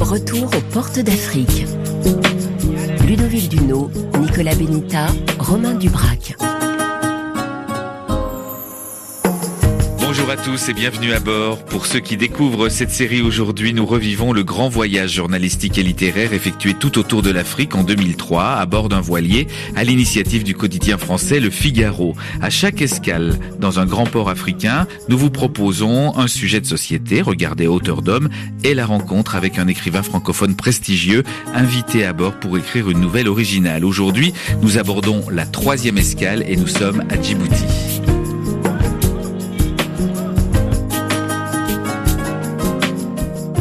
Retour aux portes d'Afrique. Ludovic Duno, Nicolas Benita, Romain Dubrac. Tous et bienvenue à bord. Pour ceux qui découvrent cette série aujourd'hui, nous revivons le grand voyage journalistique et littéraire effectué tout autour de l'Afrique en 2003 à bord d'un voilier à l'initiative du quotidien français Le Figaro. À chaque escale dans un grand port africain, nous vous proposons un sujet de société, regardez hauteur d'homme, et la rencontre avec un écrivain francophone prestigieux invité à bord pour écrire une nouvelle originale. Aujourd'hui, nous abordons la troisième escale et nous sommes à Djibouti.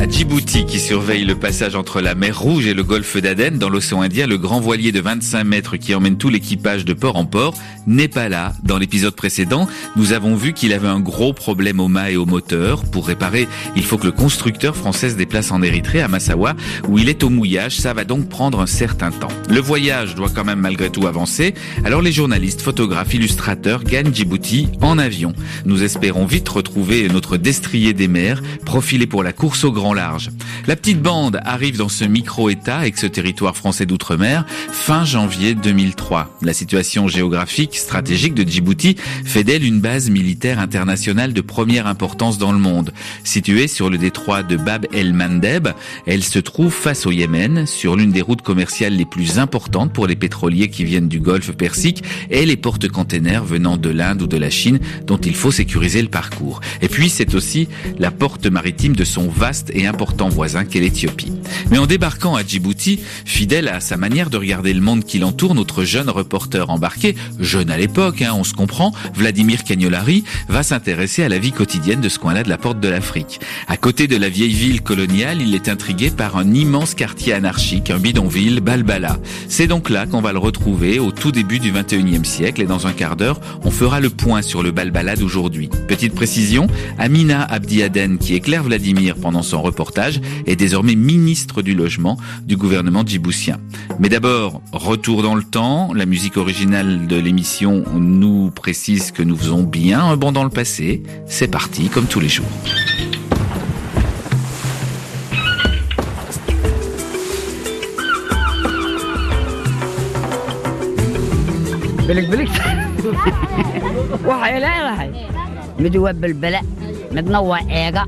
À Djibouti, qui surveille le passage entre la mer Rouge et le golfe d'Aden dans l'océan Indien, le grand voilier de 25 mètres qui emmène tout l'équipage de port en port n'est pas là. Dans l'épisode précédent, nous avons vu qu'il avait un gros problème au mât et au moteur. Pour réparer, il faut que le constructeur français se déplace en Érythrée, à Massawa, où il est au mouillage. Ça va donc prendre un certain temps. Le voyage doit quand même malgré tout avancer. Alors les journalistes, photographes, illustrateurs gagnent Djibouti en avion. Nous espérons vite retrouver notre destrier des mers, profilé pour la course au grand large. La petite bande arrive dans ce micro-État avec ce territoire français d'outre-mer fin janvier 2003. La situation géographique stratégique de Djibouti fait d'elle une base militaire internationale de première importance dans le monde. Située sur le détroit de Bab el-Mandeb, elle se trouve face au Yémen, sur l'une des routes commerciales les plus importantes pour les pétroliers qui viennent du Golfe Persique et les porte-containers venant de l'Inde ou de la Chine dont il faut sécuriser le parcours. Et puis c'est aussi la porte maritime de son vaste et important voisin qu'est l'Éthiopie. Mais en débarquant à Djibouti, fidèle à sa manière de regarder le monde qui l'entoure, notre jeune reporter embarqué, jeune à l'époque, hein, on se comprend, Vladimir Cagnolari, va s'intéresser à la vie quotidienne de ce coin-là de la porte de l'Afrique. À côté de la vieille ville coloniale, il est intrigué par un immense quartier anarchique, un bidonville, Balbala. C'est donc là qu'on va le retrouver au tout début du 21e siècle et dans un quart d'heure, on fera le point sur le Balbala d'aujourd'hui. Petite précision, Amina Abdiaden, qui éclaire Vladimir pendant son reportage, est désormais ministre du logement du gouvernement djiboutien. Mais d'abord, retour dans le temps, la musique originale de l'émission nous précise que nous faisons bien un bond dans le passé. C'est parti, comme tous les jours. بلك بلك waxay leedahay mid waa belbele midna waa eega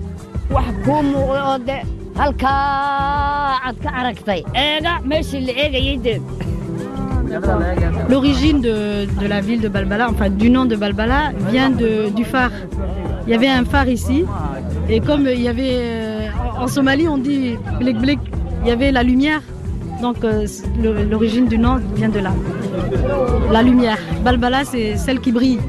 L'origine de, de la ville de Balbala, enfin du nom de Balbala, vient de, du phare. Il y avait un phare ici, et comme il y avait euh, en Somalie, on dit blik blik, il y avait la lumière. Donc euh, l'origine du nom vient de là. La lumière. Balbala, c'est celle qui brille.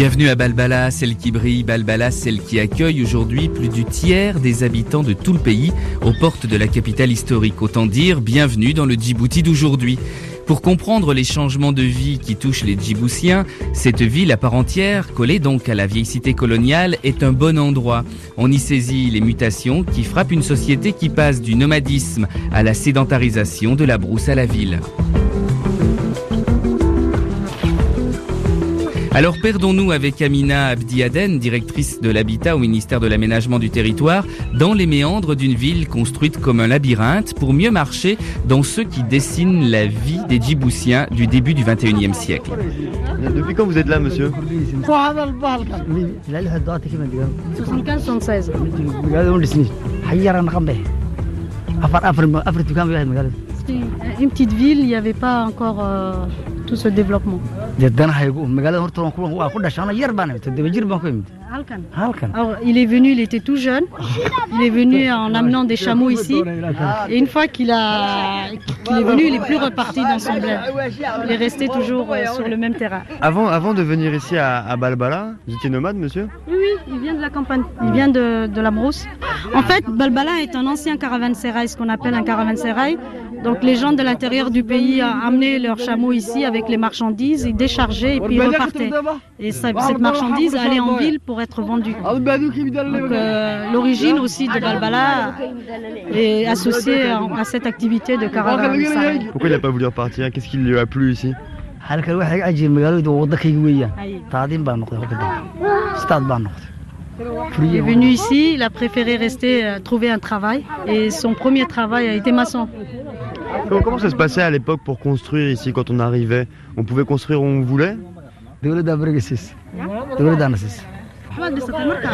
Bienvenue à Balbala, celle qui brille, Balbala, celle qui accueille aujourd'hui plus du tiers des habitants de tout le pays aux portes de la capitale historique. Autant dire, bienvenue dans le Djibouti d'aujourd'hui. Pour comprendre les changements de vie qui touchent les Djiboutiens, cette ville à part entière, collée donc à la vieille cité coloniale, est un bon endroit. On y saisit les mutations qui frappent une société qui passe du nomadisme à la sédentarisation de la brousse à la ville. Alors perdons-nous avec Amina Abdiaden, directrice de l'habitat au ministère de l'aménagement du territoire, dans les méandres d'une ville construite comme un labyrinthe pour mieux marcher dans ceux qui dessinent la vie des Djiboutiens du début du 21e siècle. Depuis quand vous êtes là, monsieur 75-76. C'était une petite ville, il n'y avait pas encore euh, tout ce développement. Halkan. Alors, il est venu, il était tout jeune. Il est venu en amenant des chameaux ici. Et une fois qu'il a, qu'il est venu, il est plus reparti dans son bled. Il est resté toujours euh, sur le même terrain. avant, avant de venir ici à, à Balbala, vous étiez nomade, monsieur? Oui, oui, il vient de la campagne. Il vient de, de la brousse. En fait, Balbala est un ancien caravansérail, ce qu'on appelle un caravansérail. Donc les gens de l'intérieur du pays amenaient leurs chameaux ici avec les marchandises, ils déchargeaient et puis ils repartaient. Et ça- cette marchandise allait en ville pour être vendue. Donc euh, l'origine aussi de Balbala est associée à, à cette activité de caravansérail. Pourquoi il n'a pas voulu repartir? Qu'est-ce qui lui a plu ici? Il est venu ici, il a préféré rester, euh, trouver un travail. Et son premier travail a été maçon. Comment, comment ça se passait à l'époque pour construire ici quand on arrivait? On pouvait construire où on voulait?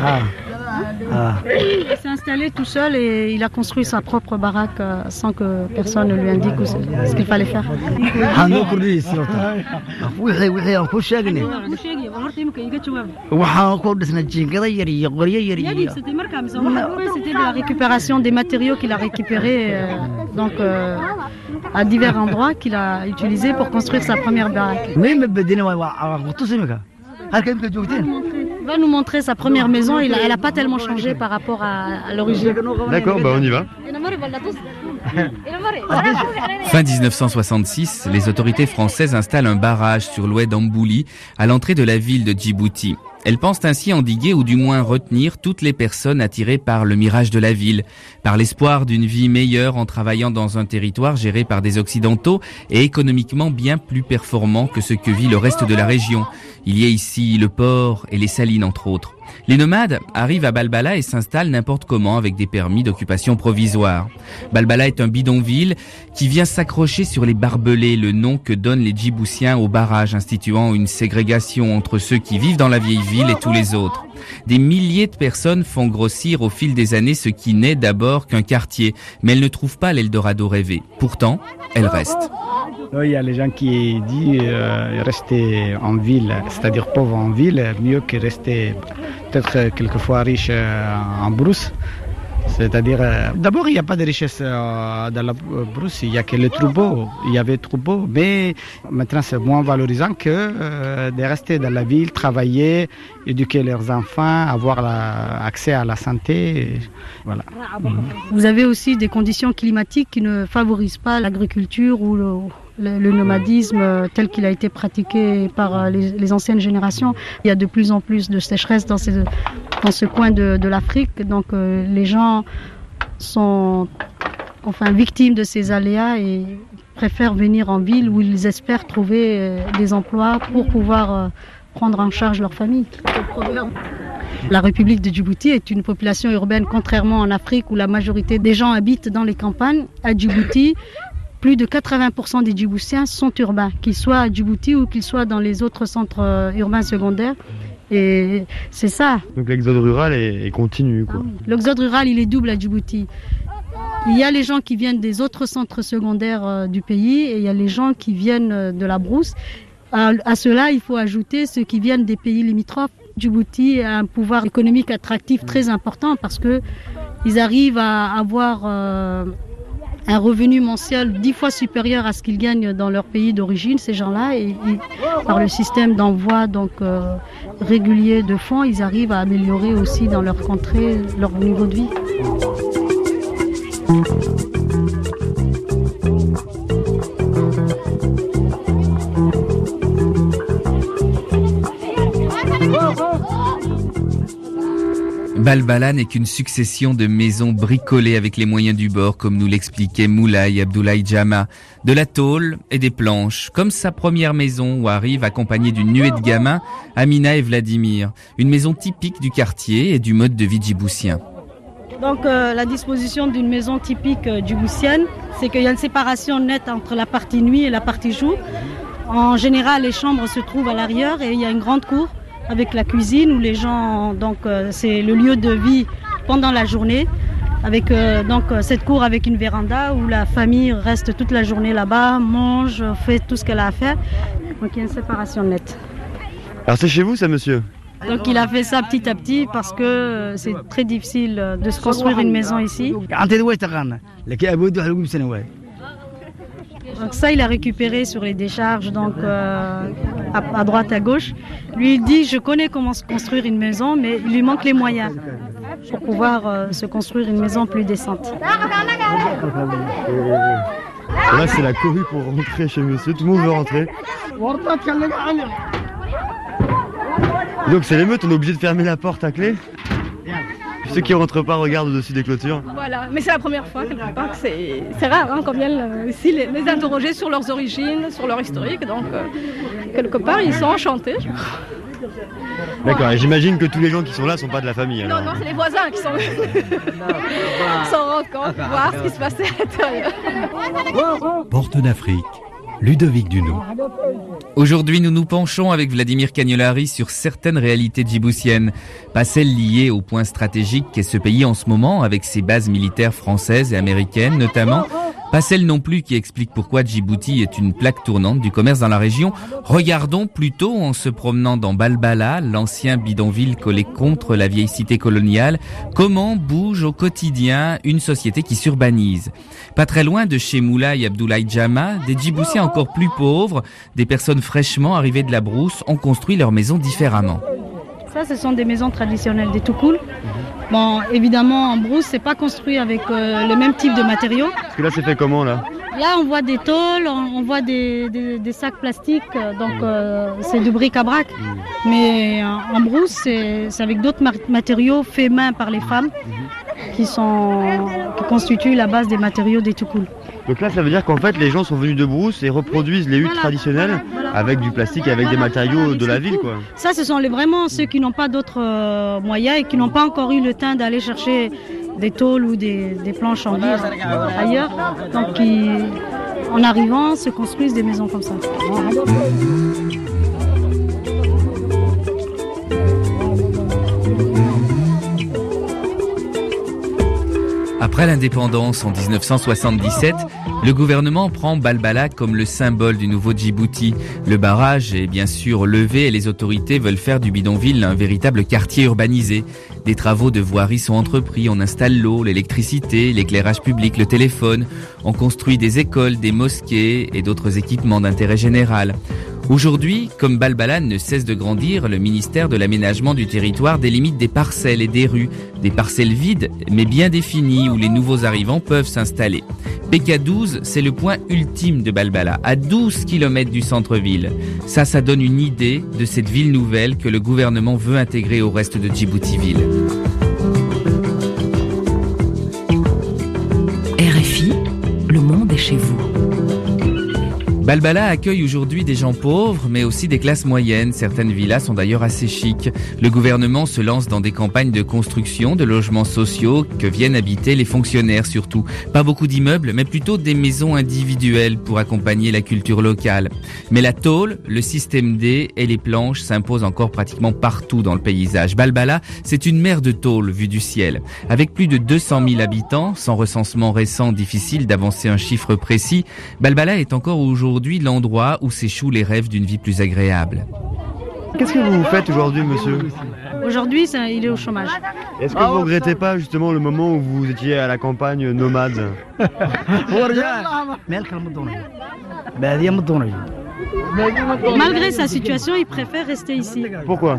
Ah. Ah. Il s'est installé tout seul et il a construit sa propre baraque euh, sans que personne ne lui indique ce qu'il fallait faire. C'était la récupération des matériaux qu'il a récupérés euh, donc, euh, à divers endroits qu'il a utilisés pour construire sa première baraque. Va nous montrer sa première maison. Il a- elle n'a pas tellement changé par rapport à, à l'origine. D'accord, bah on y va. Fin 1966, les autorités françaises installent un barrage sur l'oued d'Ambouli à l'entrée de la ville de Djibouti. Elles pensent ainsi endiguer ou du moins retenir toutes les personnes attirées par le mirage de la ville, par l'espoir d'une vie meilleure en travaillant dans un territoire géré par des Occidentaux et économiquement bien plus performant que ce que vit le reste de la région. Il y a ici le port et les salines entre autres. Les nomades arrivent à Balbala et s'installent n'importe comment avec des permis d'occupation provisoire. Balbala est un bidonville qui vient s'accrocher sur les barbelés, le nom que donnent les Djiboutiens au barrage instituant une ségrégation entre ceux qui vivent dans la vieille ville et tous les autres. Des milliers de personnes font grossir au fil des années ce qui n'est d'abord qu'un quartier, mais elles ne trouvent pas l'Eldorado rêvé. Pourtant, elles restent. Il y a les gens qui disent euh, rester en ville, c'est-à-dire pauvre en ville, mieux que rester peut-être quelquefois riche euh, en brousse. C'est-à-dire, euh, d'abord, il n'y a pas de richesse euh, dans la brousse, il n'y a que les troupeaux. Il y avait troupeaux, mais maintenant c'est moins valorisant que euh, de rester dans la ville, travailler, éduquer leurs enfants, avoir la- accès à la santé. Voilà. Vous avez aussi des conditions climatiques qui ne favorisent pas l'agriculture ou le, le- nomadisme euh, tel qu'il a été pratiqué par euh, les, anciennes générations. Il y a de plus en plus de sécheresse dans, ce coin de, l'Afrique. Donc euh, les gens sont enfin victimes de ces aléas et préfèrent venir en ville où ils espèrent trouver des emplois pour pouvoir prendre en charge leur famille. La République de Djibouti est une population urbaine, contrairement en Afrique où la majorité des gens habitent dans les campagnes. À Djibouti, plus de 80% des Djiboutiens sont urbains, qu'ils soient à Djibouti ou qu'ils soient dans les autres centres euh, urbains secondaires. Et c'est ça. Donc l'exode rural est, continu, quoi. L'exode rural, il est double à Djibouti. Il y a les gens qui viennent des autres centres secondaires euh, du pays et il y a les gens qui viennent euh, de la brousse. À, à cela, il faut ajouter ceux qui viennent des pays limitrophes. Djibouti a un pouvoir économique attractif très important parce que ils arrivent à avoir euh, un revenu mensuel dix fois supérieur à ce qu'ils gagnent dans leur pays d'origine, ces gens-là, et, par le système d'envoi donc euh, régulier de fonds, ils arrivent à améliorer aussi dans leur contrée leur niveau de vie. Balbala n'est qu'une succession de maisons bricolées avec les moyens du bord, comme nous l'expliquait Moulay Abdoulaye Jama, de la tôle et des planches, comme sa première maison où arrive accompagnée d'une nuée de gamins, Amina et Vladimir, une maison typique du quartier et du mode de vie djiboutien. Donc euh, la disposition d'une maison typique euh, djiboutienne, c'est qu'il y a une séparation nette entre la partie nuit et la partie jour. En général, les chambres se trouvent à l'arrière et il y a une grande cour avec la cuisine où les gens, donc euh, c'est le lieu de vie pendant la journée, avec euh, donc euh, cette cour avec une véranda où la famille reste toute la journée là-bas, mange, fait tout ce qu'elle a à faire. Donc il y a une séparation nette. Alors c'est chez vous ça, monsieur? Donc il a fait ça petit à petit parce que c'est très difficile de se construire une maison ici. Donc ça, il a récupéré sur les décharges, donc euh, à, droite, à gauche. Lui, il dit, je connais comment se construire une maison, mais il lui manque les moyens pour pouvoir euh, se construire une maison plus décente. Là c'est la cohue pour rentrer chez monsieur, tout le monde veut rentrer. Donc c'est l'émeute, on est obligé de fermer la porte à clé Ceux qui rentrent pas regardent au-dessus des clôtures. Voilà, mais c'est la première fois quelque part que c'est c'est rare hein, qu'on vienne ici les, les interroger sur leurs origines, sur leur historique. Donc euh, quelque part ils sont enchantés. D'accord, et j'imagine que tous les gens qui sont là sont pas de la famille. Non, non, c'est les voisins qui sont venus s'en rendre compte, voir ce qui se passait à l'intérieur. Porte d'Afrique, Ludovic Duno. Aujourd'hui, nous nous penchons avec Vladimir Cagnolari sur certaines réalités djiboutiennes, pas celles liées au point stratégique qu'est ce pays en ce moment, avec ses bases militaires françaises et américaines notamment, pas celles non plus qui expliquent pourquoi Djibouti est une plaque tournante du commerce dans la région. Regardons plutôt en se promenant dans Balbala, l'ancien bidonville collé contre la vieille cité coloniale, comment bouge au quotidien une société qui s'urbanise? Pas très loin de chez Moulay Abdoulaye Jama, des Djiboutiens encore plus pauvres, des personnes fraîchement arrivées de la brousse ont construit leur maison différemment. Ça, ce sont des maisons traditionnelles des Toukoul. Bon, évidemment, en brousse, c'est pas construit avec euh, le même type de matériaux. Parce que là, c'est fait comment là Là, on voit des tôles, on, on voit des, des- des sacs plastiques, donc euh, c'est du bric-à-brac. Mais euh, en brousse, c'est avec d'autres matériaux faits main par les femmes qui, sont, qui constituent la base des matériaux des Toukoul. Donc là, ça veut dire qu'en fait, les gens sont venus de brousse et reproduisent les huttes Voilà, traditionnelles voilà, avec du plastique et avec des matériaux de la ville, quoi. Ça, ce sont les, vraiment ceux qui n'ont pas d'autres euh, moyens et qui n'ont pas encore eu le temps d'aller chercher des tôles ou des, des planches en vivre ailleurs. Donc, qui, en arrivant, se construisent des maisons comme ça. Après l'indépendance en 1977, le gouvernement prend Balbala comme le symbole du nouveau Djibouti. Le barrage est bien sûr levé et les autorités veulent faire du bidonville un véritable quartier urbanisé. Des travaux de voirie sont entrepris, on installe l'eau, l'électricité, l'éclairage public, le téléphone, on construit des écoles, des mosquées et d'autres équipements d'intérêt général. Aujourd'hui, comme Balbala ne cesse de grandir, le ministère de l'aménagement du territoire délimite des parcelles et des rues, des parcelles vides mais bien définies où les nouveaux arrivants peuvent s'installer. PK12, c'est le point ultime de Balbala, à 12 km du centre-ville. Ça, ça donne une idée de cette ville nouvelle que le gouvernement veut intégrer au reste de Djibouti-Ville. Balbala accueille aujourd'hui des gens pauvres, mais aussi des classes moyennes. Certaines villas sont d'ailleurs assez chics. Le gouvernement se lance dans des campagnes de construction de logements sociaux que viennent habiter les fonctionnaires surtout. Pas beaucoup d'immeubles, mais plutôt des maisons individuelles pour accompagner la culture locale. Mais la tôle, le système D et les planches s'imposent encore pratiquement partout dans le paysage. Balbala, c'est une mer de tôle vue du ciel. Avec plus de 200 000 habitants, sans recensement récent, difficile d'avancer un chiffre précis, Balbala est encore aujourd'hui l'endroit où s'échouent les rêves d'une vie plus agréable. Qu'est-ce que vous faites aujourd'hui, monsieur Aujourd'hui, il est au chômage. Est-ce que vous regrettez pas justement le moment où vous étiez à la campagne nomade Malgré sa situation, il préfère rester ici. Pourquoi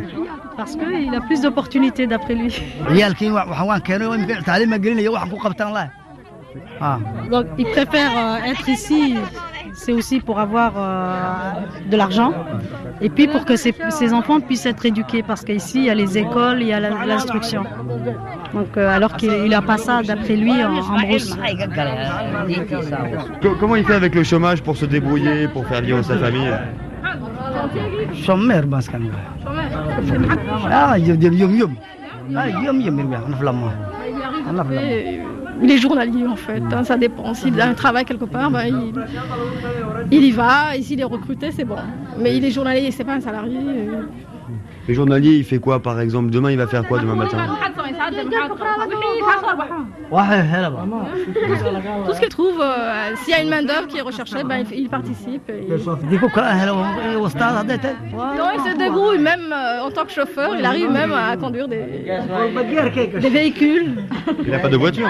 Parce qu'il a plus d'opportunités d'après lui. Donc il préfère euh, être ici, c'est aussi pour avoir euh, de l'argent. Et puis pour que ses, ses enfants puissent être éduqués. Parce qu'ici il y a les écoles, il y a la- l'instruction. Donc euh, alors qu'il n'a pas ça d'après lui en, en brousse. Co- Comment il fait avec le chômage pour se débrouiller, pour faire vivre sa famille? Shomeer baan iska nigaa ah yom yom yom ah yom yom mirga anaf lama anaf lama Et il est journalier en fait, hein, ça dépend. S'il a un travail quelque part, ben, il, il y va, et s'il est recruté, c'est bon. Mais il est journalier, c'est pas un salarié. euh. Le journalier, il fait quoi par exemple? Demain, il va faire quoi demain matin? Tout ce qu'il trouve, euh, s'il y a une main-d'œuvre qui est recherchée, ben, il, il participe. et- il se débrouille même euh, en tant que chauffeur, il arrive même à conduire des, des véhicules. Il n'a pas de voiture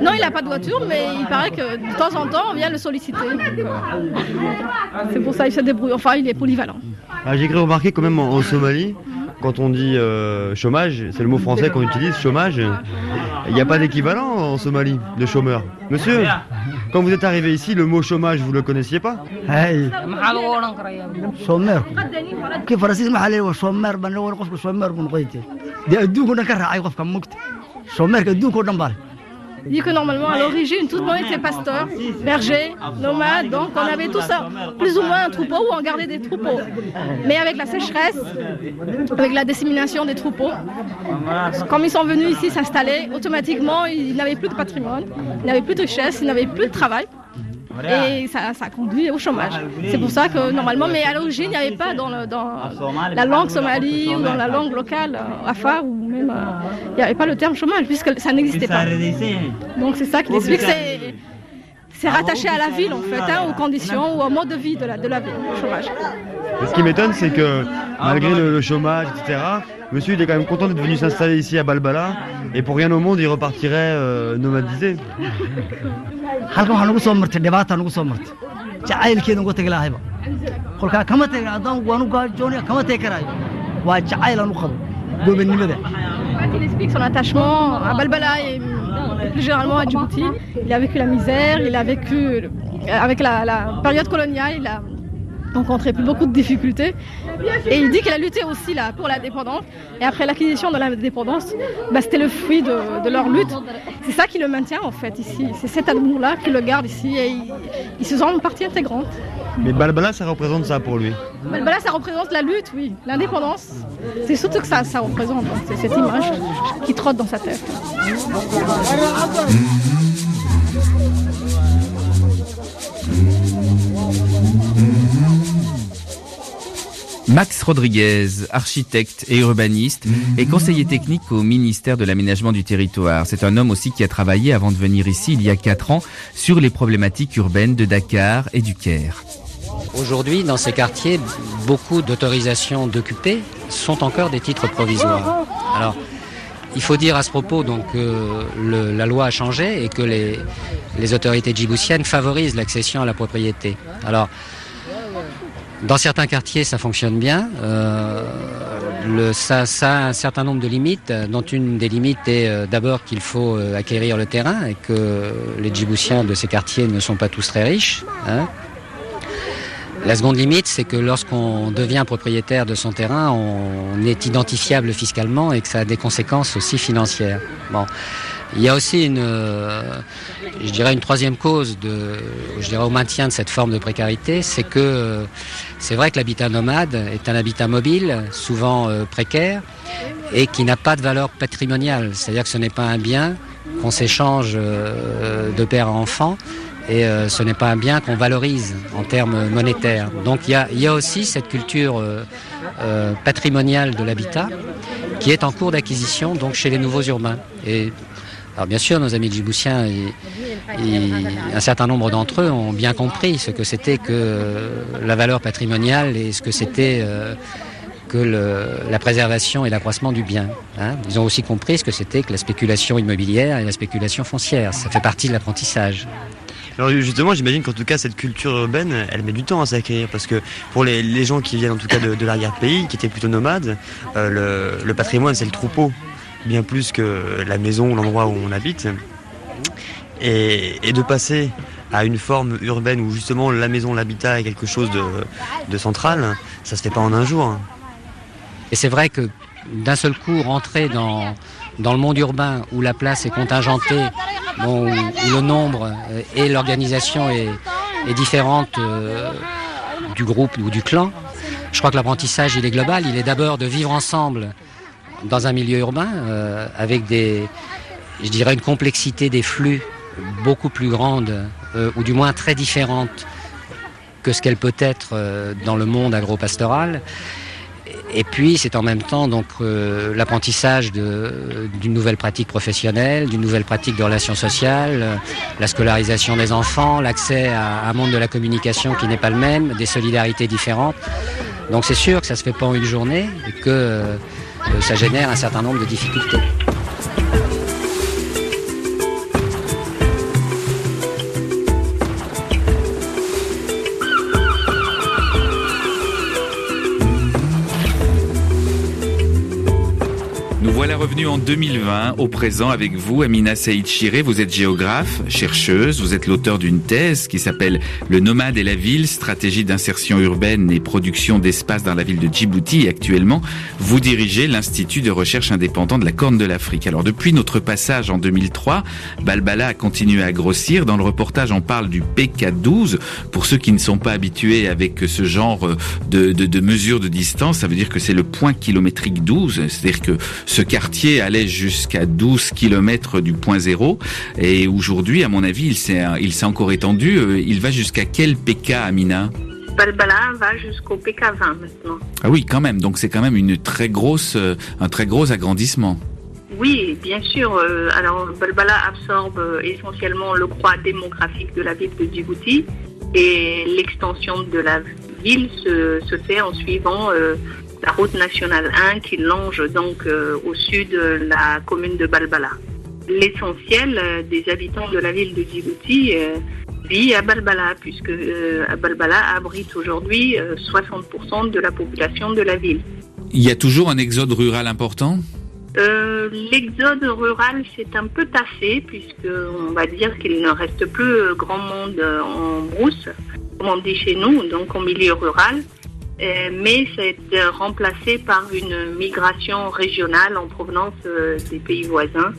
Non, il n'a pas de voiture, mais il paraît que de temps en temps, on vient le solliciter. C'est pour ça qu'il se débrouille. Enfin, il est polyvalent. Ah, J'ai cru remarquer quand même en, Somalie, quand on dit euh, chômage, c'est le mot français qu'on utilise, chômage, il n'y a pas d'équivalent en Somalie de chômeur. Monsieur, quand vous êtes arrivé ici, le mot chômage, vous le connaissiez pas? Shomeerku kii dit que normalement, à l'origine, tout le monde était pasteur, berger, nomade, donc on avait tout ça, plus ou moins un troupeau où on gardait des troupeaux. Mais avec la sécheresse, avec la dissémination des troupeaux, comme ils sont venus ici s'installer, automatiquement, ils n'avaient plus de patrimoine, ils n'avaient plus de richesse, ils n'avaient plus de travail. Et ça, ça conduit au chômage. C'est pour ça que normalement, mais à l'origine, il n'y avait pas dans, le- dans la langue somalie ou dans la langue locale, euh, Afar, ou même, euh, il n'y avait pas le terme chômage, puisque ça n'existait pas. Donc c'est ça qui explique. C'est, c'est rattaché à la ville en fait, hein, aux conditions ou au mode de vie de la, de la ville, le chômage. Et ce qui m'étonne, c'est que malgré le, le chômage, etc., monsieur il est quand même content d'être venu s'installer ici à Balbala, et pour rien au monde, il repartirait euh, nomadisé. il explique son attachement à Balbala et plus généralement à Djibouti. Il a vécu la misère, il a vécu euh, avec la, la période coloniale, il a rencontré beaucoup de difficultés. Et il dit qu'il a lutté aussi là, pour l'indépendance. Et après l'acquisition de l'indépendance, bah, c'était le fruit de, de leur lutte. C'est ça qui le maintient en fait ici. C'est cet amour-là qui le garde ici et il, il se sent une partie intégrante. Mais Balbala, ça représente ça pour lui. Balbala, ça représente la lutte, oui, l'indépendance. C'est surtout que ça, ça représente, donc, c'est cette image qui trotte dans sa tête. Max Rodriguez, architecte et urbaniste, est conseiller technique au ministère de l'aménagement du territoire. C'est un homme aussi qui a travaillé avant de venir ici il y a quatre ans sur les problématiques urbaines de Dakar et du Caire. Aujourd'hui, dans ces quartiers, beaucoup d'autorisations d'occuper sont encore des titres provisoires. Alors, il faut dire à ce propos donc que le- la loi a changé et que les, les autorités djiboutiennes favorisent l'accession à la propriété. Alors, dans certains quartiers, ça fonctionne bien. Euh, le, ça, ça a un certain nombre de limites, dont une des limites est euh, d'abord qu'il faut euh, acquérir le terrain et que les Djiboutiens de ces quartiers ne sont pas tous très riches. hein. La seconde limite, c'est que lorsqu'on devient propriétaire de son terrain, on est identifiable fiscalement et que ça a des conséquences aussi financières. Bon. Il y a aussi une, euh, je dirais une troisième cause de, je dirais au maintien de cette forme de précarité, c'est que euh, c'est vrai que l'habitat nomade est un habitat mobile, souvent euh, précaire, et qui n'a pas de valeur patrimoniale. C'est-à-dire que ce n'est pas un bien qu'on s'échange de père à enfant, et ce n'est pas un bien qu'on valorise en termes monétaires. Donc il y a, y a aussi cette culture patrimoniale de l'habitat qui est en cours d'acquisition donc chez les nouveaux urbains. Et alors bien sûr, nos amis djiboutiens, et, un certain nombre d'entre eux ont bien compris ce que c'était que la valeur patrimoniale et ce que c'était euh, que la préservation et l'accroissement du bien. hein. Ils ont aussi compris ce que c'était que la spéculation immobilière et la spéculation foncière. Ça fait partie de l'apprentissage. Alors justement, j'imagine qu'en tout cas, cette culture urbaine, elle met du temps à s'acquérir parce que pour les, gens qui viennent en tout cas de, l'arrière-pays, qui étaient plutôt nomades, euh, le patrimoine, c'est le troupeau, bien plus que la maison, l'endroit où on habite. Et, de passer à une forme urbaine où justement la maison, l'habitat est quelque chose de, central, ça se fait pas en un jour. Et c'est vrai que d'un seul coup, rentrer dans, dans le monde urbain où la place est contingentée, où, le nombre euh, et l'organisation est, est différente euh, du groupe ou du clan, je crois que l'apprentissage, il est global. Il est d'abord de vivre ensemble dans un milieu urbain euh, avec des, je dirais, une complexité des flux beaucoup plus grande, euh, ou du moins très différente que ce qu'elle peut être euh, dans le monde agropastoral. Et puis, c'est en même temps donc euh, l'apprentissage d'une nouvelle pratique professionnelle, d'une nouvelle pratique de relations sociales, euh, la scolarisation des enfants, l'accès à un monde de la communication qui n'est pas le même, des solidarités différentes. Donc, c'est sûr que ça se fait pas en une journée et que euh, ça génère un certain nombre de difficultés. Voilà revenus en 2020, au présent avec vous, Amina Saïd Chiré. Vous êtes géographe, chercheuse, vous êtes l'auteur d'une thèse qui s'appelle Le nomade et la ville, stratégie d'insertion urbaine et production d'espace dans la ville de Djibouti. Et actuellement, vous dirigez l'Institut de recherche indépendant de la Corne de l'Afrique. Alors depuis notre passage en 2003, Balbala a continué à grossir. Dans le reportage, on parle du PK12. Pour ceux qui ne sont pas habitués avec ce genre de, de, mesures de distance, ça veut dire que c'est le point kilométrique 12. C'est-à-dire que ce quartier allait jusqu'à 12 km du point zéro. Et aujourd'hui, à mon avis, il s'est, il s'est encore étendu. Euh, Il va jusqu'à quel PK, Amina? Balbala va jusqu'au PK20 maintenant. Ah oui, quand même. Donc c'est quand même une très grosse, euh, un très gros agrandissement. Oui, bien sûr. euh, alors, Balbala absorbe essentiellement le croix démographique de la ville de Djibouti et l'extension de la ville se, se fait en suivant euh, la route nationale 1 qui longe donc euh, au sud euh, la commune de Balbala. L'essentiel euh, des habitants de la ville de Djibouti vit à Balbala, puisque Balbala abrite aujourd'hui euh, 60% de la population de la ville. Il y a toujours un exode rural important? Euh, L'exode rural s'est un peu tassé, puisque on va dire qu'il ne reste plus grand monde en brousse, comme on dit chez nous, donc en milieu rural. Euh, mais c'est euh, remplacé par une migration régionale en provenance euh, des pays voisins,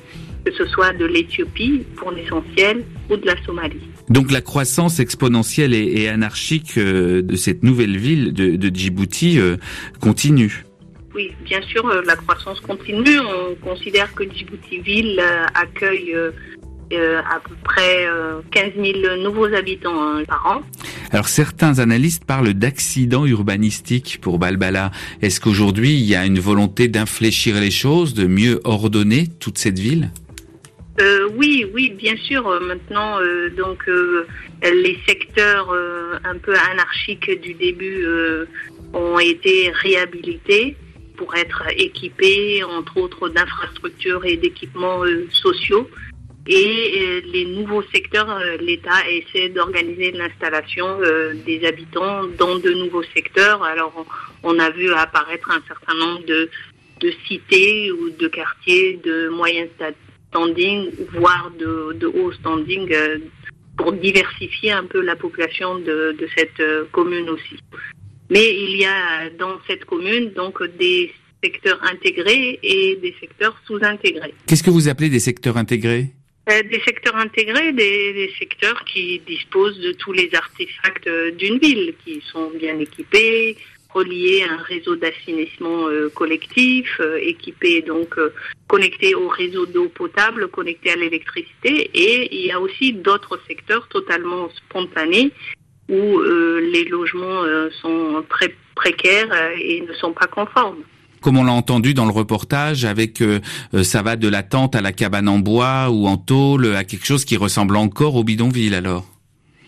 que ce soit de l'Éthiopie pour l'essentiel ou de la Somalie. Donc la croissance exponentielle et, anarchique de cette nouvelle ville de, Djibouti continue. Oui, bien sûr, la croissance continue. On considère que Djibouti-Ville accueille euh, euh, à peu près euh, 15 000 nouveaux habitants hein, par an. Alors certains analystes parlent d'accident urbanistique pour Balbala. Est-ce qu'aujourd'hui il y a une volonté d'infléchir les choses, de mieux ordonner toute cette ville? Euh, oui, oui, bien sûr. euh, Maintenant, euh, donc euh, les secteurs euh, un peu anarchiques du début euh, ont été réhabilités pour être équipés, entre autres, d'infrastructures et d'équipements euh, sociaux. Et euh, les nouveaux secteurs, euh, l'État essaie d'organiser l'installation euh, des habitants dans de nouveaux secteurs. Alors, on, a vu apparaître un certain nombre de, de cités ou de quartiers de moyen sta- standing, voire de, haut standing, pour diversifier un peu la population de, de cette commune aussi. Mais il y a dans cette commune donc des secteurs intégrés et des secteurs sous-intégrés. Qu'est-ce que vous appelez des secteurs intégrés? Des secteurs intégrés, des, secteurs qui disposent de tous les artefacts euh, d'une ville, qui sont bien équipés, reliés à un réseau d'assainissement euh, collectif, euh, équipés donc euh, connectés au réseau d'eau potable, connectés à l'électricité. Et il y a aussi d'autres secteurs totalement spontanés où euh, les logements euh, sont très précaires euh, et ne sont pas conformes. Comme on l'a entendu dans le reportage, avec euh, euh, ça va de la tente à la cabane en bois ou en tôle à quelque chose qui ressemble encore au bidonville alors?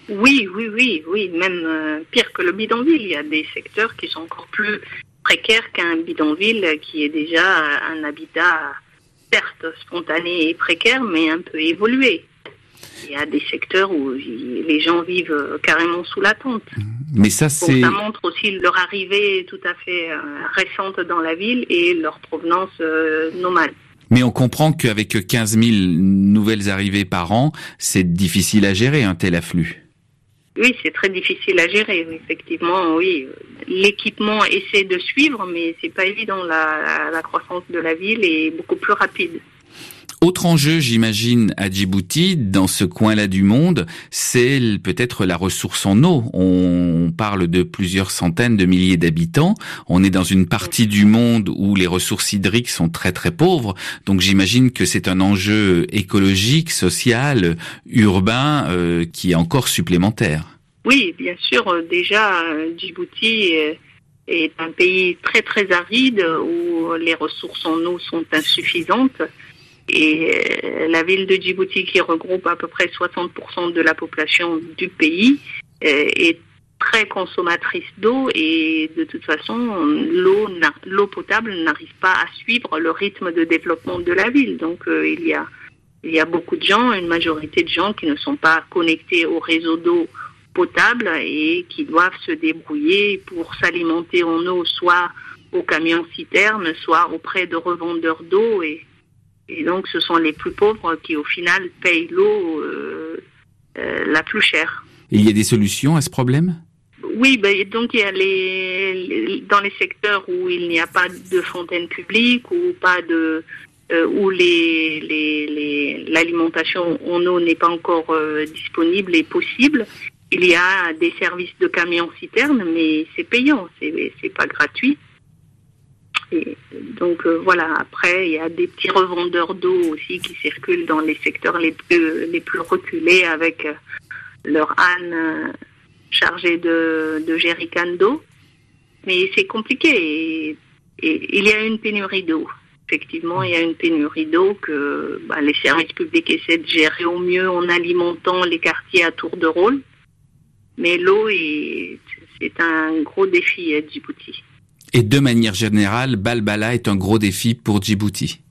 Oui, oui, oui, oui, même euh, pire que le bidonville. Il y a des secteurs qui sont encore plus précaires qu'un bidonville qui est déjà un habitat, certes spontané et précaire, mais un peu évolué. Il y a des secteurs où les gens vivent euh, carrément sous la tente. Mais ça Donc c'est ça montre aussi leur arrivée tout à fait euh, récente dans la ville et leur provenance euh, nomade. mais on comprend qu'avec 15 000 nouvelles arrivées par an, c'est difficile à gérer un tel afflux. Oui, c'est très difficile à gérer. Effectivement, oui. L'équipement essaie de suivre, mais c'est pas évident. La croissance de la ville est beaucoup plus rapide. Autre enjeu, j'imagine, à Djibouti, dans ce coin-là du monde, c'est peut-être la ressource en eau. On parle de plusieurs centaines de milliers d'habitants. On est dans une partie du monde où les ressources hydriques sont très très pauvres. Donc j'imagine que c'est un enjeu écologique, social, urbain, euh, qui est encore supplémentaire. Oui, bien sûr. euh, Déjà, euh, Djibouti est un pays très très aride où les ressources en eau sont insuffisantes. Et euh, la ville de Djibouti, qui regroupe à peu près 60% de la population du pays, euh, est très consommatrice d'eau et de toute façon, l'eau potable n'arrive pas à suivre le rythme de développement de la ville. Donc euh, il y a il y a beaucoup de gens, une majorité de gens qui ne sont pas connectés au réseau d'eau potable et qui doivent se débrouiller pour s'alimenter en eau, soit aux camions citernes, soit auprès de revendeurs d'eau. Et, et donc, ce sont les plus pauvres qui, au final, payent l'eau euh, euh, la plus chère. Il y a des solutions à ce problème? Oui, ben, donc il y a les, les- dans les secteurs où il n'y a pas de fontaine publique ou pas de euh, où les les- les- l'alimentation en eau n'est pas encore disponible et possible. Il y a des services de camions citernes, mais c'est payant, c'est pas gratuit. Et donc euh, voilà. Après, il y a des petits revendeurs d'eau aussi qui circulent dans les secteurs les plus les plus reculés avec euh, leur âne euh, chargé de, de d'eau. Mais c'est compliqué. Et, il y a une pénurie d'eau. Effectivement, il y a une pénurie d'eau que bah, les services publics essaient de gérer au mieux en alimentant les quartiers à tour de rôle. Mais l'eau, est- c'est un gros défi à Djibouti. Et de manière générale, Balbala est un gros défi pour Djibouti.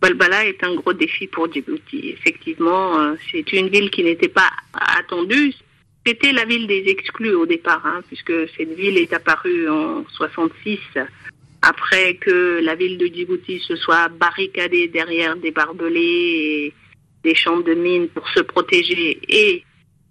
Balbala est un gros défi pour Djibouti. Effectivement, euh, c'est une ville qui n'était pas attendue. C'était la ville des exclus au départ, hein, puisque cette ville est apparue en 66 après que la ville de Djibouti se soit barricadée derrière des barbelés et des champs de mines pour se protéger et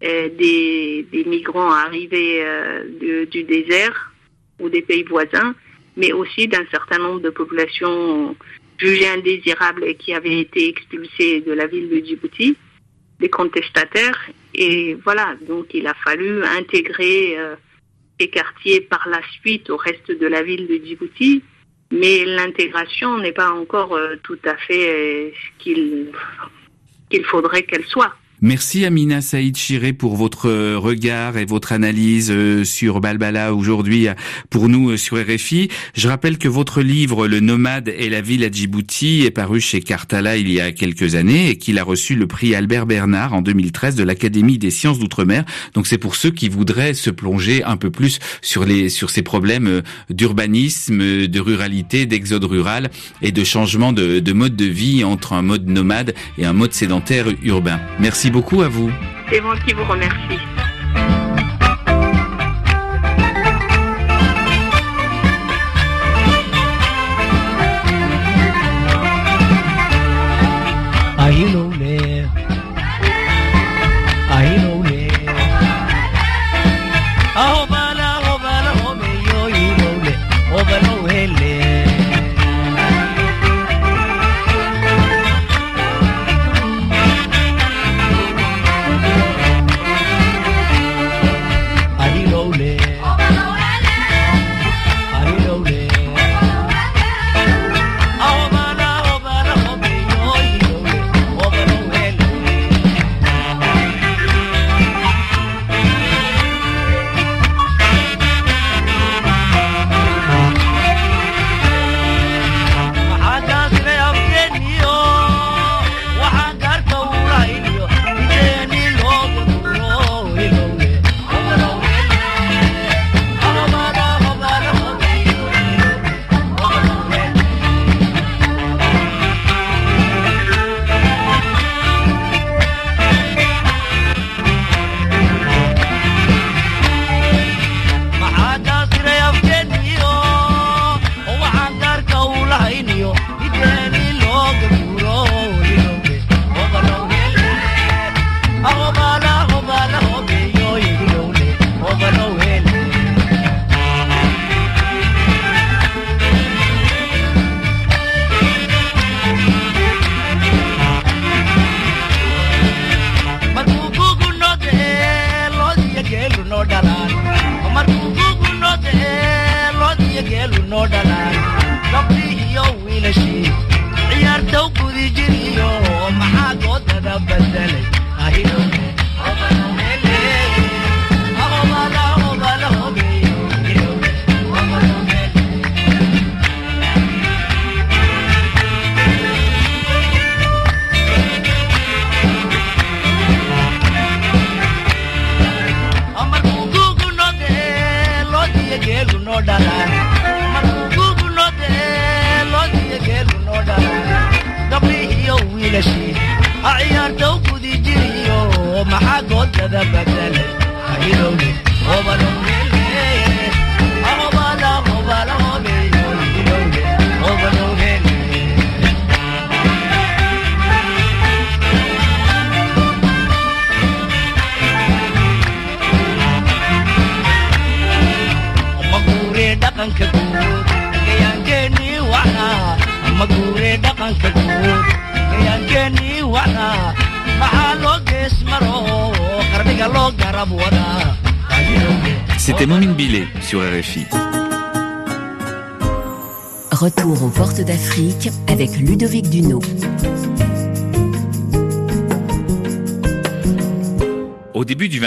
euh, des, migrants arrivés euh, du désert ou des pays voisins, mais aussi d'un certain nombre de populations jugées indésirables et qui avaient été expulsées de la ville de Djibouti, des contestataires. Et voilà, donc il a fallu intégrer euh, ces quartiers par la suite au reste de la ville de Djibouti, mais l'intégration n'est pas encore euh, tout à fait euh, ce qu'il qu'il faudrait qu'elle soit. Merci Amina Saïd Chiré pour votre euh, regard et votre analyse euh, sur Balbala aujourd'hui euh, pour nous sur RFI. Je rappelle que votre livre Le nomade et la ville à Djibouti est paru chez Cartala il y a quelques années et qu'il a reçu le prix Albert Bernard en 2013 de l'Académie des sciences d'outre-mer. Donc c'est pour ceux qui voudraient se plonger un peu plus sur les sur ces problèmes d'urbanisme, de ruralité, d'exode rural et de changement de, de mode de vie entre un mode nomade et un mode sédentaire urbain. Merci beaucoup à vous. C'est moi qui vous remercie.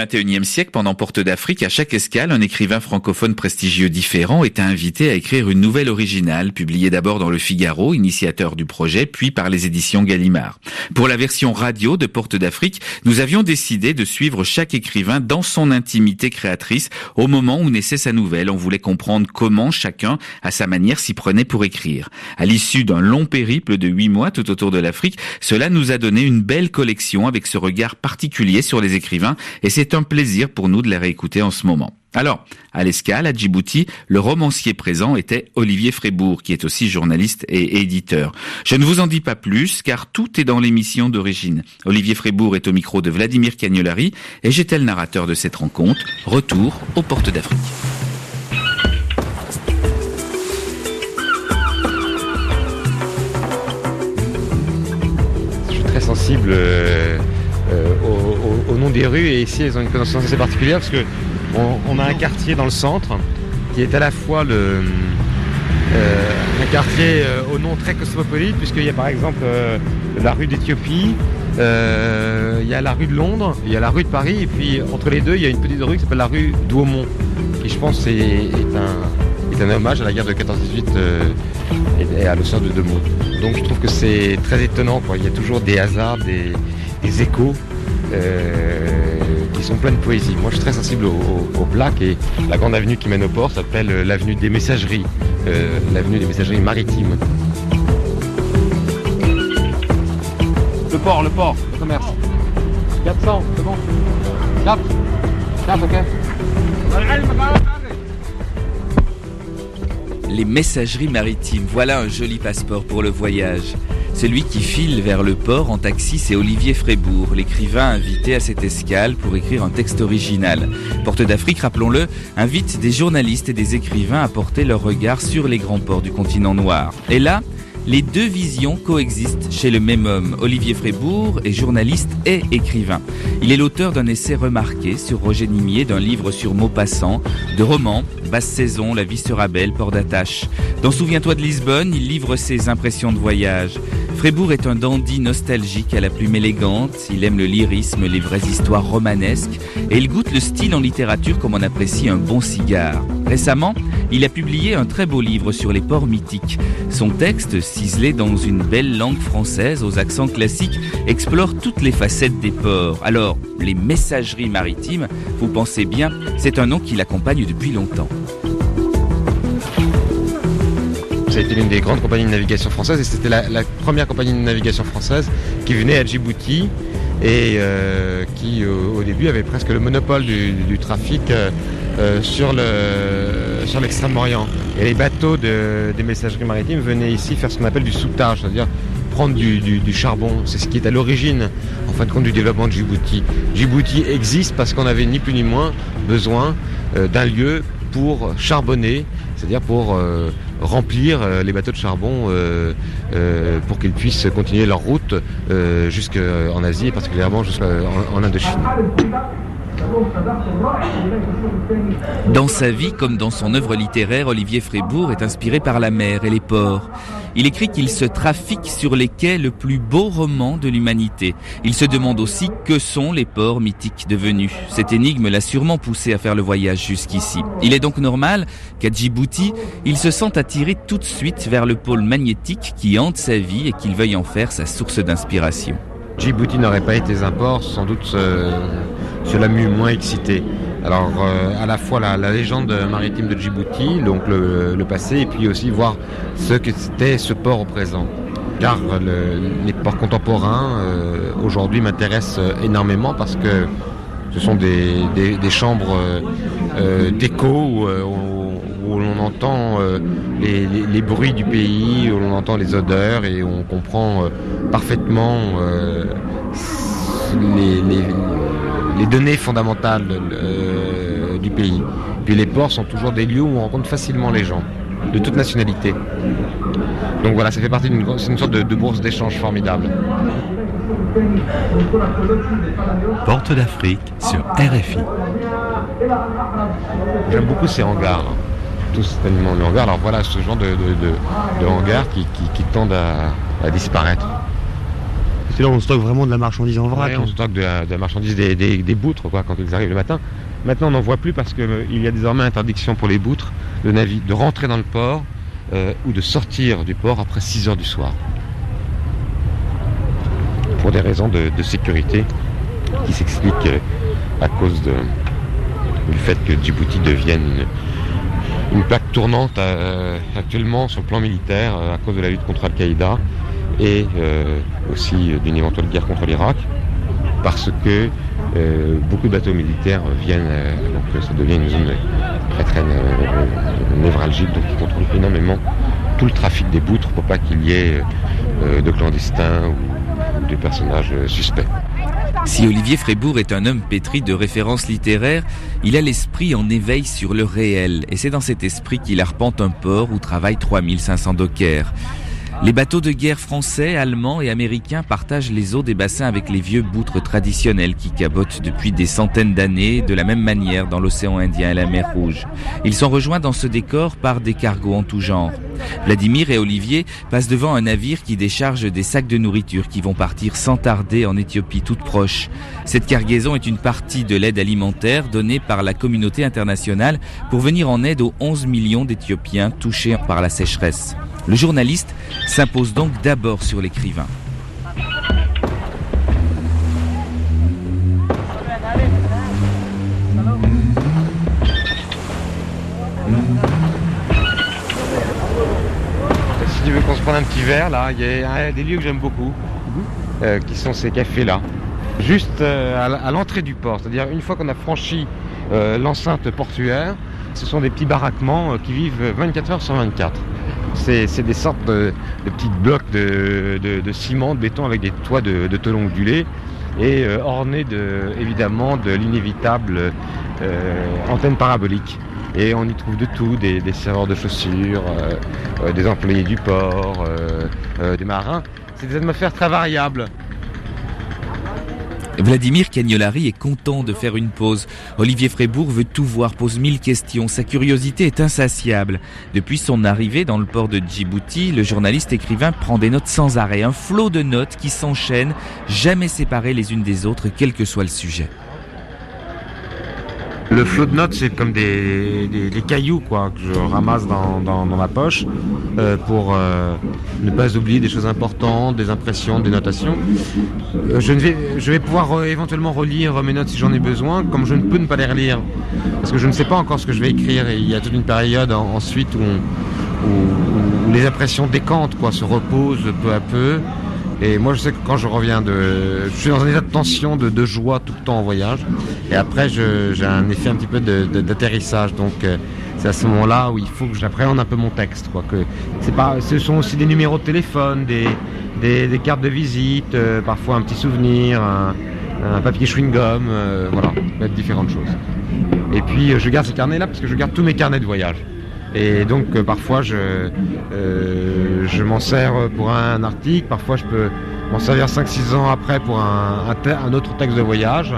XXIe siècle, pendant Porte d'Afrique, à chaque escale, un écrivain francophone prestigieux différent était invité à écrire une nouvelle originale, publiée d'abord dans le Figaro, initiateur du projet, puis par les éditions Gallimard. Pour la version radio de Porte d'Afrique, nous avions décidé de suivre chaque écrivain dans son intimité créatrice au moment où naissait sa nouvelle. On voulait comprendre comment chacun, à sa manière, s'y prenait pour écrire. À l'issue d'un long périple de huit mois tout autour de l'Afrique, cela nous a donné une belle collection avec ce regard particulier sur les écrivains et c'est un plaisir pour nous de les réécouter en ce moment. Alors, à l'escale, à Djibouti, le romancier présent était Olivier Frébourg, qui est aussi journaliste et éditeur. Je ne vous en dis pas plus, car tout est dans l'émission d'origine. Olivier Frébourg est au micro de Vladimir Cagnolari, et j'étais le narrateur de cette rencontre. Retour aux portes d'Afrique. Je suis très sensible euh, euh, au, des rues et ici elles ont une connaissance assez particulière parce que on, a un quartier dans le centre qui est à la fois le, euh, un quartier euh, au nom très cosmopolite puisqu'il y a par exemple euh, la rue d'Éthiopie, il y a la rue de Londres, il y a la rue de Paris et puis entre les deux il y a une petite rue qui s'appelle la rue d'Ouaumont qui je pense est, un, un hommage à la guerre de 14-18 euh, et, à l'océan de deux mots. Donc je trouve que c'est très étonnant. Quoi. Il y a toujours des hasards, des, des échos qui sont pleins de poésie. Moi je suis très sensible au, au, au black et la grande avenue qui mène au port s'appelle euh, l'avenue des messageries, euh, l'avenue des messageries maritimes. Le port, le port, le commerce. 400, c'est bon 4 4, ok Les messageries maritimes, voilà un joli passeport pour le voyage. Celui qui file vers le port en taxi, c'est Olivier Frébourg, l'écrivain invité à cette escale pour écrire un texte original. Porte d'Afrique, rappelons-le, invite des journalistes et des écrivains à porter leur regard sur les grands ports du continent noir. Et là, les deux visions coexistent chez le même homme. Olivier Frébourg est journaliste et écrivain. Il est l'auteur d'un essai remarqué sur Roger Nimier, d'un livre sur Maupassant, de romans, Basse saison, La vie sera belle, Port d'attache. Dans Souviens-toi de Lisbonne, il livre ses impressions de voyage. Frébourg est un dandy nostalgique à la plume élégante, il aime le lyrisme, les vraies histoires romanesques, et il goûte le style en littérature comme on apprécie un bon cigare. Récemment, il a publié un très beau livre sur les ports mythiques. Son texte, ciselé dans une belle langue française aux accents classiques, explore toutes les facettes des ports. Alors, les messageries maritimes, vous pensez bien, c'est un nom qui l'accompagne depuis longtemps. Ça a été l'une des grandes compagnies de navigation françaises et c'était la, première compagnie de navigation française qui venait à Djibouti et euh, qui au, début avait presque le monopole du, du trafic euh, euh, sur le sur l'extrême-orient. Et les bateaux de- des messageries maritimes venaient ici faire ce qu'on appelle du soutage, c'est-à-dire prendre du, charbon. C'est ce qui est à l'origine, en fin de compte, du développement de Djibouti. Djibouti existe parce qu'on avait ni plus ni moins besoin euh, d'un lieu pour charbonner, c'est-à-dire pour euh, remplir euh, les bateaux de charbon euh, euh, pour qu'ils puissent continuer leur route euh, jusqu'en Asie et particulièrement jusqu'en en Indochine. Dans sa vie comme dans son œuvre littéraire, Olivier Frébourg est inspiré par la mer et les ports. Il écrit qu'il se trafique sur les quais le plus beau roman de l'humanité. Il se demande aussi que sont les ports mythiques devenus. Cette énigme l'a sûrement poussé à faire le voyage jusqu'ici. Il est donc normal qu'à Djibouti, il se sente attiré tout de suite vers le pôle magnétique qui hante sa vie et qu'il veuille en faire sa source d'inspiration. Djibouti n'aurait pas été un port, sans doute euh, cela m'eût moins excité. Alors euh, à la fois la, légende maritime de Djibouti, donc le, passé, et puis aussi voir ce que c'était ce port au présent. Car le- les ports contemporains euh, aujourd'hui m'intéressent énormément parce que ce sont des, chambres euh, d'écho où, où- où l'on entend les, bruits du pays, où l'on entend les odeurs et on comprend parfaitement les- les données fondamentales euh, du pays. Puis les ports sont toujours des lieux où on rencontre facilement les gens, de toute nationalité. Donc voilà, ça fait partie d'une une sorte de, de bourse d'échange formidable. Porte d'Afrique sur RFI. J'aime beaucoup ces hangars. Tous ces animaux de hangars. Alors voilà ce genre de, de, de- de hangars qui, qui, qui tendent à, à disparaître. C'est là où on stocke vraiment de la marchandise en vrac. Ouais, hein. on stocke de, la- de la marchandise des, des, des boutres quoi, quand ils arrivent le matin. Maintenant on n'en voit plus parce qu'il y a désormais interdiction pour les boutres de, rentrer dans le port euh, ou de sortir du port après 6 heures du soir. Pour des raisons de, de sécurité qui s'expliquent euh, à cause de, du fait que Djibouti devienne une, une plaque tournante euh, actuellement sur le plan militaire euh, à cause de la lutte contre Al-Qaïda et euh, aussi euh, d'une éventuelle guerre contre l'Irak parce que euh, beaucoup de bateaux militaires viennent, donc ça devient une zone très très névralgique, donc ils contrôlent énormément tout le trafic des boutres pour pas qu'il y ait de clandestins ou, de personnages suspects. Si Olivier Frébourg est un homme pétri de références littéraires, il a l'esprit en éveil sur le réel, et c'est dans cet esprit qu'il arpente un port où travaillent 3500 dockers. Les bateaux de guerre français, allemands et américains partagent les eaux des bassins avec les vieux boutres traditionnels qui cabotent depuis des centaines d'années de la même manière dans l'océan Indien et la mer Rouge. Ils sont rejoints dans ce décor par des cargos en tout genre. Vladimir et Olivier passent devant un navire qui décharge des sacs de nourriture qui vont partir sans tarder en Éthiopie toute proche. Cette cargaison est une partie de l'aide alimentaire donnée par la communauté internationale pour venir en aide aux 11 millions d'Éthiopiens touchés par la sécheresse. Le journaliste s'impose donc d'abord sur l'écrivain. Si tu veux qu'on se prenne un petit verre, là, il y a des lieux que j'aime beaucoup, euh, qui sont ces cafés-là. Juste euh, à l'entrée du port, c'est-à-dire une fois qu'on a franchi euh, l'enceinte portuaire, ce sont des petits baraquements qui vivent 24 heures sur 24. C'est des sortes de, petits blocs de, ciment, de béton avec des toits de, tôle ondulés et euh, ornés de, évidemment de l'inévitable euh, antenne parabolique. Et on y trouve de tout, des, serveurs de chaussures, euh, des employés du port, des marins. C'est des atmosphères très variables. Vladimir Cagnolari est content de faire une pause. Olivier Frébourg veut tout voir, pose mille questions. Sa curiosité est insatiable. Depuis son arrivée dans le port de Djibouti, le journaliste écrivain prend des notes sans arrêt. Un flot de notes qui s'enchaînent, jamais séparées les unes des autres, quel que soit le sujet. Le flot de notes, c'est comme des, cailloux quoi, que je ramasse dans, ma poche euh, pour euh, ne pas oublier des choses importantes, des impressions, des notations. Euh, je, vais, pouvoir éventuellement relire mes notes si j'en ai besoin, comme je ne peux ne pas les relire. Parce que je ne sais pas encore ce que je vais écrire et il y a toute une période en- ensuite où les impressions décantent, quoi, se reposent peu à peu. Et moi, je sais que quand je reviens de, je suis dans un état de tension, de, joie tout le temps en voyage. Et après, j'ai un effet un petit peu d'atterrissage. Donc, euh, c'est à ce moment-là où il faut que j'appréhende un peu mon texte. Que ce sont aussi des numéros de téléphone, des, cartes de visite, euh, parfois un petit souvenir, un, papier chewing-gum, euh, voilà, différentes choses. Et puis, je garde ces carnets-là parce que je garde tous mes carnets de voyage. Et donc euh, parfois je, euh, je m'en sers pour un article, parfois je peux m'en servir 5-6 ans après pour un, un te- un autre texte de voyage,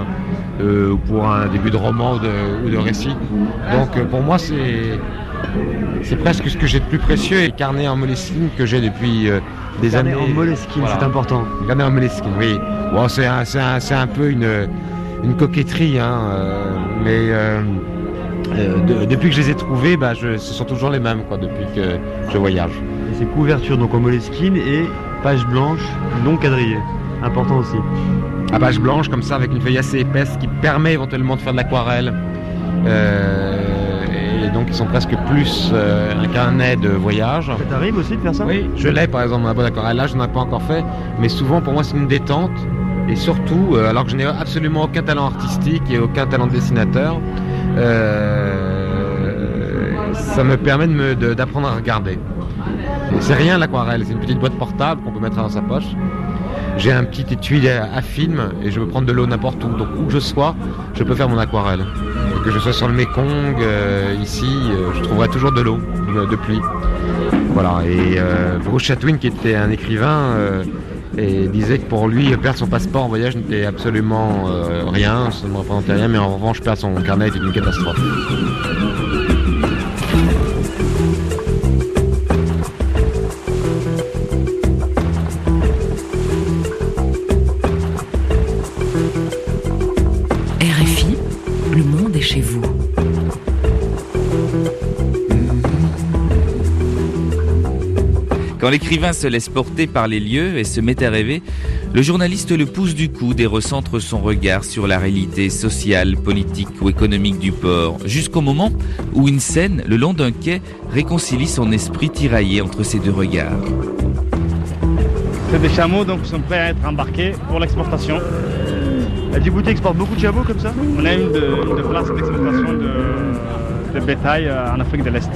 euh, ou pour un début de roman ou de, ou de récit. Donc euh, pour moi c'est c'est presque ce que j'ai de plus précieux et les carnets en moleskine que j'ai depuis euh, des Carnet années. en moleskine, c'est important. Les Carnets en moleskine, oui. Bon, c'est un, c'est un- c'est un peu une, une coquetterie, hein, mais euh, de- depuis que je les ai trouvés, bah, je- ce sont toujours les mêmes quoi, depuis que je voyage. Et c'est couverture donc en moleskine et page blanche non quadrillée. Important aussi. À page blanche comme ça avec une feuille assez épaisse qui permet éventuellement de faire de l'aquarelle. Euh, et donc ils sont presque plus euh, un carnet de voyage. Ça t'arrive aussi de faire ça? Oui, je l'ai par exemple ma boîte d'aquarelle. Là je n'en ai pas encore fait, mais souvent pour moi c'est une détente. Et surtout, alors que je n'ai absolument aucun talent artistique et aucun talent de dessinateur, ça me permet d'apprendre à regarder. C'est rien l'aquarelle, c'est une petite boîte portable qu'on peut mettre dans sa poche. J'ai un petit étui à, film et je peux prendre de l'eau n'importe où. Donc où que je sois, je peux faire mon aquarelle. Que je sois sur le Mekong, euh, ici, euh, je trouverai toujours de l'eau, de, pluie. Voilà. Et euh, Bruce Chatwin, qui était un écrivain, euh, et disait que pour lui, perdre son passeport en voyage n'était absolument euh, rien, ça ne représentait rien, mais en revanche, perdre son carnet était une catastrophe. L'écrivain se laisse porter par les lieux et se met à rêver, le journaliste le pousse du coude et recentre son regard sur la réalité sociale, politique ou économique du port, jusqu'au moment où une scène, le long d'un quai, réconcilie son esprit tiraillé entre ces deux regards. C'est des chameaux, donc ils sont prêts à être embarqués pour l'exportation. La Djibouti exporte beaucoup de chameaux comme ça On a une de, place d'exportation de, de bétail euh, en Afrique de l'Est.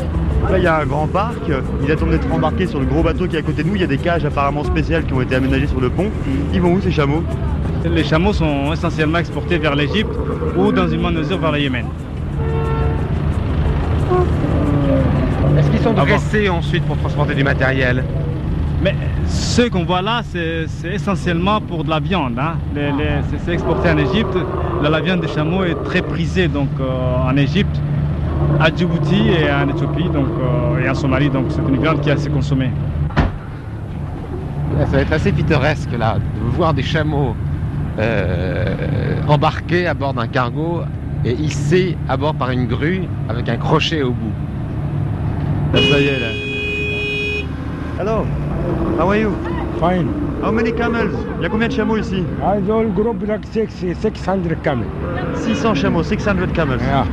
Là, il y a un grand parc. Il attend d'être embarqué sur le gros bateau qui est à côté de nous. Il y a des cages apparemment spéciales qui ont été aménagées sur le pont. Ils vont où ces chameaux? Les chameaux sont essentiellement exportés vers l'Égypte ou dans une bonne mesure vers le Yémen. Est-ce qu'ils sont Ah dressés ensuite pour transporter du matériel? Mais ce qu'on voit là, c'est essentiellement pour de la viande. hein. C'est- c'est exporté en Égypte. Là, la viande des chameaux est très prisée donc, euh, en Égypte, à Djibouti et en Éthiopie donc, euh, et en Somalie. Donc c'est une viande qui est assez consommée. Ça va être assez pittoresque là, de voir des chameaux euh, embarqués à bord d'un cargo et hissés à bord par une grue avec un crochet au bout. Ça y est là. Hello, how are you? Fine. How many camels? Il y a combien de chameaux ici? I all group like six, 600 camel. 600 chameaux, 600 camels. Yeah.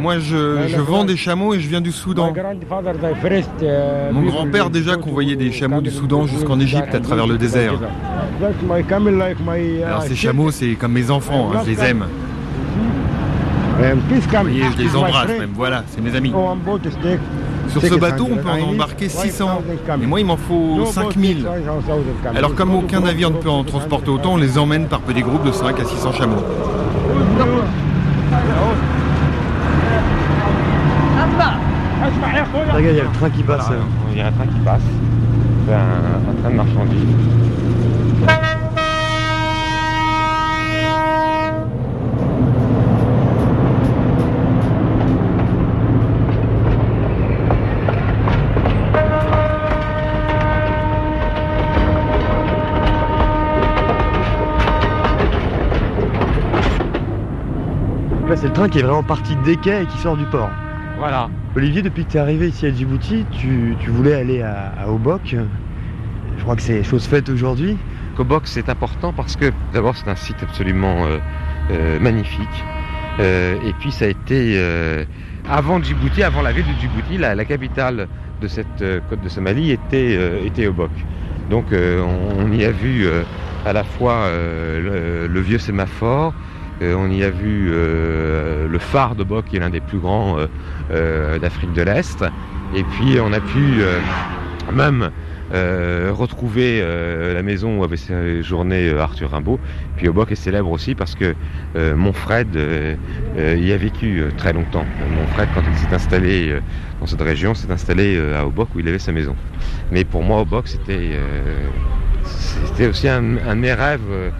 Moi, je, je vends des chameaux et je viens du Soudan. Uh, Mon grand-père déjà convoyait des chameaux du Soudan jusqu'en Égypte à travers le désert. Uh, Alors ces chameaux, c'est comme mes enfants, hein, je les aime. Voyez, je les embrasse même, voilà, c'est mes amis. Oh, Sur ce 600. bateau, on peut en embarquer 600. 5,000 camels. Mais moi, il m'en faut No boat 5000. takes 5,000 camels. Alors comme aucun navire ne peut en transporter autant, on les emmène par petits groupes de 5 à 600 chameaux. Regarde, il y a le train qui passe. Voilà, il y a un train qui passe. C'est un, un train de marchandises. C'est le train qui est vraiment parti des quais et qui sort du port. Voilà. Olivier, depuis que tu es arrivé ici à Djibouti, tu, tu voulais aller à, à Obok. Je crois que c'est chose faite aujourd'hui. Kobok, c'est important parce que d'abord, c'est un site absolument euh, euh, magnifique. Euh, et puis, ça a été, avant Djibouti, avant la ville de Djibouti, la, la capitale de cette côte de Somalie était, était Obok. Donc, on, on y a vu à la fois le, le vieux sémaphore, on y a vu euh, le phare de Bok, qui est l'un des plus grands euh, euh, d'Afrique de l'Est. Et puis on a pu euh, même euh, retrouver euh, la maison où avait séjourné euh, Arthur Rimbaud. Puis Obok est célèbre aussi parce que euh, euh, euh, y a vécu euh, très longtemps. Monfred, quand il s'est installé euh, dans cette région, s'est installé euh, à Obok où il avait sa maison. Mais pour moi, Obok, c'était euh, aussi un, un rêves.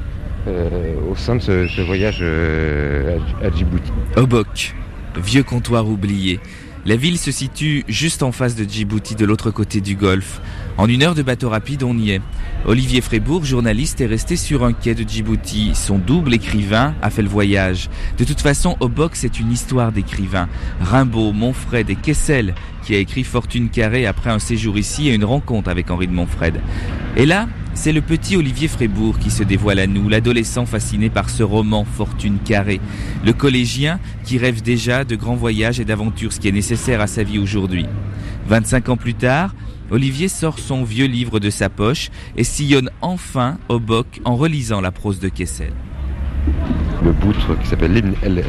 Euh, au sein de ce, ce voyage euh, à, à Djibouti. Obok, vieux comptoir oublié. La ville se situe juste en face de Djibouti, de l'autre côté du Golfe. En une heure de bateau rapide, on y est. Olivier Frébourg, journaliste, est resté sur un quai de Djibouti. Son double écrivain a fait le voyage. De toute façon, Obok, c'est une histoire d'écrivains. Rimbaud, Monfred et Kessel, qui a écrit Fortune carrée après un séjour ici et une rencontre avec Henri de Monfred. Et là, c'est le petit Olivier Frébourg qui se dévoile à nous, l'adolescent fasciné par ce roman Fortune carrée, le collégien qui rêve déjà de grands voyages et d'aventures, ce qui est nécessaire à sa vie aujourd'hui. 25 ans plus tard, Olivier sort son vieux livre de sa poche et sillonne enfin Obok en relisant la prose de Kessel. Le boutre qui s'appelle l'Ibn El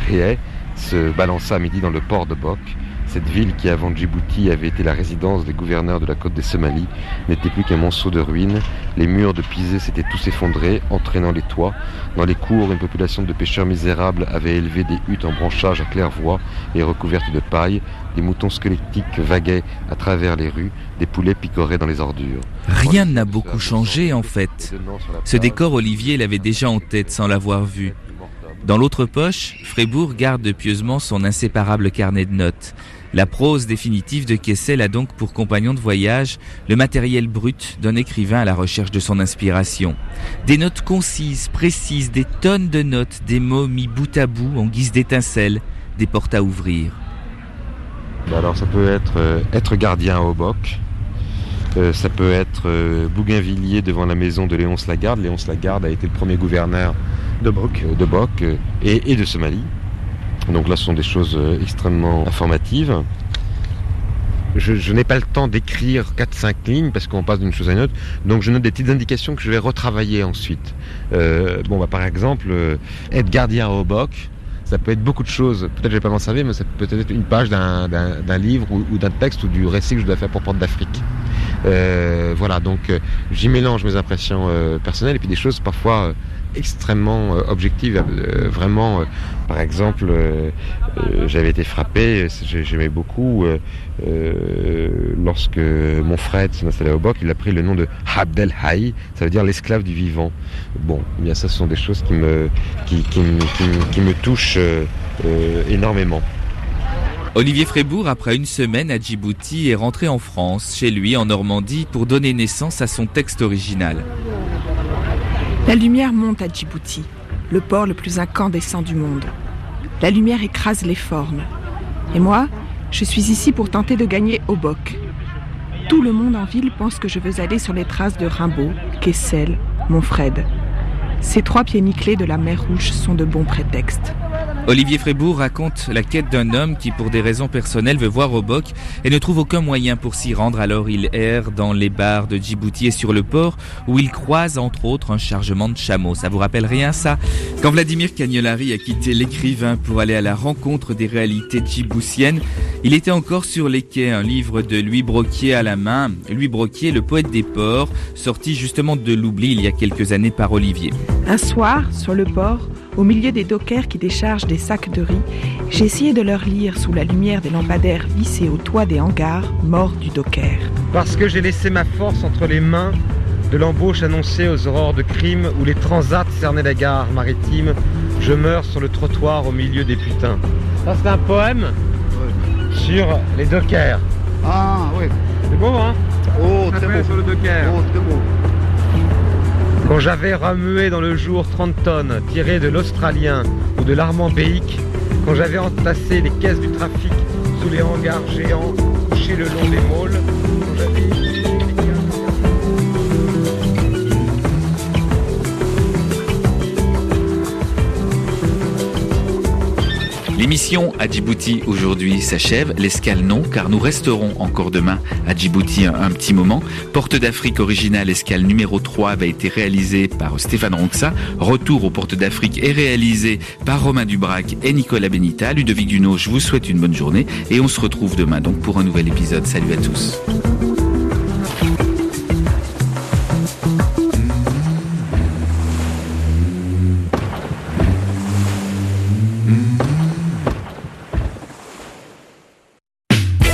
se balança à midi dans le port de Bok. Cette ville qui avant Djibouti avait été la résidence des gouverneurs de la côte des Somalies n'était plus qu'un monceau de ruines. Les murs de Pisé s'étaient tous effondrés, entraînant les toits. Dans les cours, une population de pêcheurs misérables avait élevé des huttes en branchage à claire-voie et recouvertes de paille. Des moutons squelettiques vaguaient à travers les rues, des poulets picoraient dans les ordures. Rien n'a beaucoup changé en fait. Ce décor, Olivier l'avait déjà en tête sans l'avoir vu. Dans l'autre poche, Frébourg garde pieusement son inséparable carnet de notes. La prose définitive de Kessel a donc pour compagnon de voyage le matériel brut d'un écrivain à la recherche de son inspiration. Des notes concises, précises, des tonnes de notes, des mots mis bout à bout en guise d'étincelles, des portes à ouvrir. Bah alors ça peut être euh, être gardien à Auboc, euh, ça peut être euh, Bougainvilliers devant la maison de Léonce Lagarde. Léonce Lagarde a été le premier gouverneur de Boc, de Boc et, et de Somalie. Donc là, ce sont des choses extrêmement informatives. Je, n'ai pas le temps d'écrire 4-5 lignes parce qu'on passe d'une chose à une autre. Donc je note des petites indications que je vais retravailler ensuite. Euh, bon, bah, par exemple, euh, être gardien à Auboc, ça peut être beaucoup de choses. Peut-être que je vais pas m'en servir, mais ça peut être une page d'un, livre ou, d'un texte ou du récit que je dois faire pour Porte d'Afrique. Euh, voilà, donc euh, j'y mélange mes impressions euh, personnelles et puis des choses parfois extrêmement objectives. vraiment, par exemple, j'avais été frappé, j'aimais beaucoup lorsque mon frère s'est installé au Boc, il a pris le nom de Abdel Haï, ça veut dire l'esclave du vivant. Bon, eh bien ça, ce sont des choses qui me, qui, qui, qui, qui me touchent énormément. Olivier Frébourg, après une semaine à Djibouti, est rentré en France, chez lui en Normandie, pour donner naissance à son texte original. La lumière monte à Djibouti, le port le plus incandescent du monde. La lumière écrase les formes. Et moi, je suis ici pour tenter de gagner boc. Tout le monde en ville pense que je veux aller sur les traces de Rimbaud, Kessel, Monfred. Ces trois pieds nickelés de la mer Rouge sont de bons prétextes. Olivier Frébourg raconte la quête d'un homme qui, pour des raisons personnelles, veut voir Obock et ne trouve aucun moyen pour s'y rendre. Alors il erre dans les bars de Djibouti et sur le port où il croise entre autres un chargement de chameaux. Ça vous rappelle rien ça? Quand Vladimir Cagnolari a quitté l'écrivain pour aller à la rencontre des réalités djiboutiennes, il était encore sur les quais, un livre de Louis Broquier à la main. Louis Broquier, le poète des ports, sorti justement de l'oubli il y a quelques années par Olivier. Un soir, sur le port, au milieu des dockers qui déchargent des sacs de riz, j'ai essayé de leur lire sous la lumière des lampadaires vissés au toit des hangars, morts du docker. Parce que j'ai laissé ma force entre les mains de l'embauche annoncée aux aurores de crime où les transats cernaient la gare maritime, je meurs sur le trottoir au milieu des putains. Ça c'est un poème sur les dockers. Ah oui. C'est beau hein? Oh très beau. sur le docker. Oh très beau. Quand j'avais remué dans le jour 30 tonnes tirées de l'Australien ou de l'Armand-Béic, quand j'avais entassé les caisses du trafic sous les hangars géants couchés le long des môles. L'émission à Djibouti aujourd'hui s'achève, l'escale non, car nous resterons encore demain à Djibouti un, petit moment. Porte d'Afrique originale, escale numéro 3 avait été réalisée par Stéphane Ronxa. Retour aux Portes d'Afrique est réalisé par Romain Dubrac et Nicolas Benita. Ludovic Duno, je vous souhaite une bonne journée et on se retrouve demain donc pour un nouvel épisode. Salut à tous.